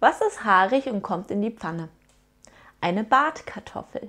Was ist haarig und kommt in die Pfanne? Eine Bartkartoffel.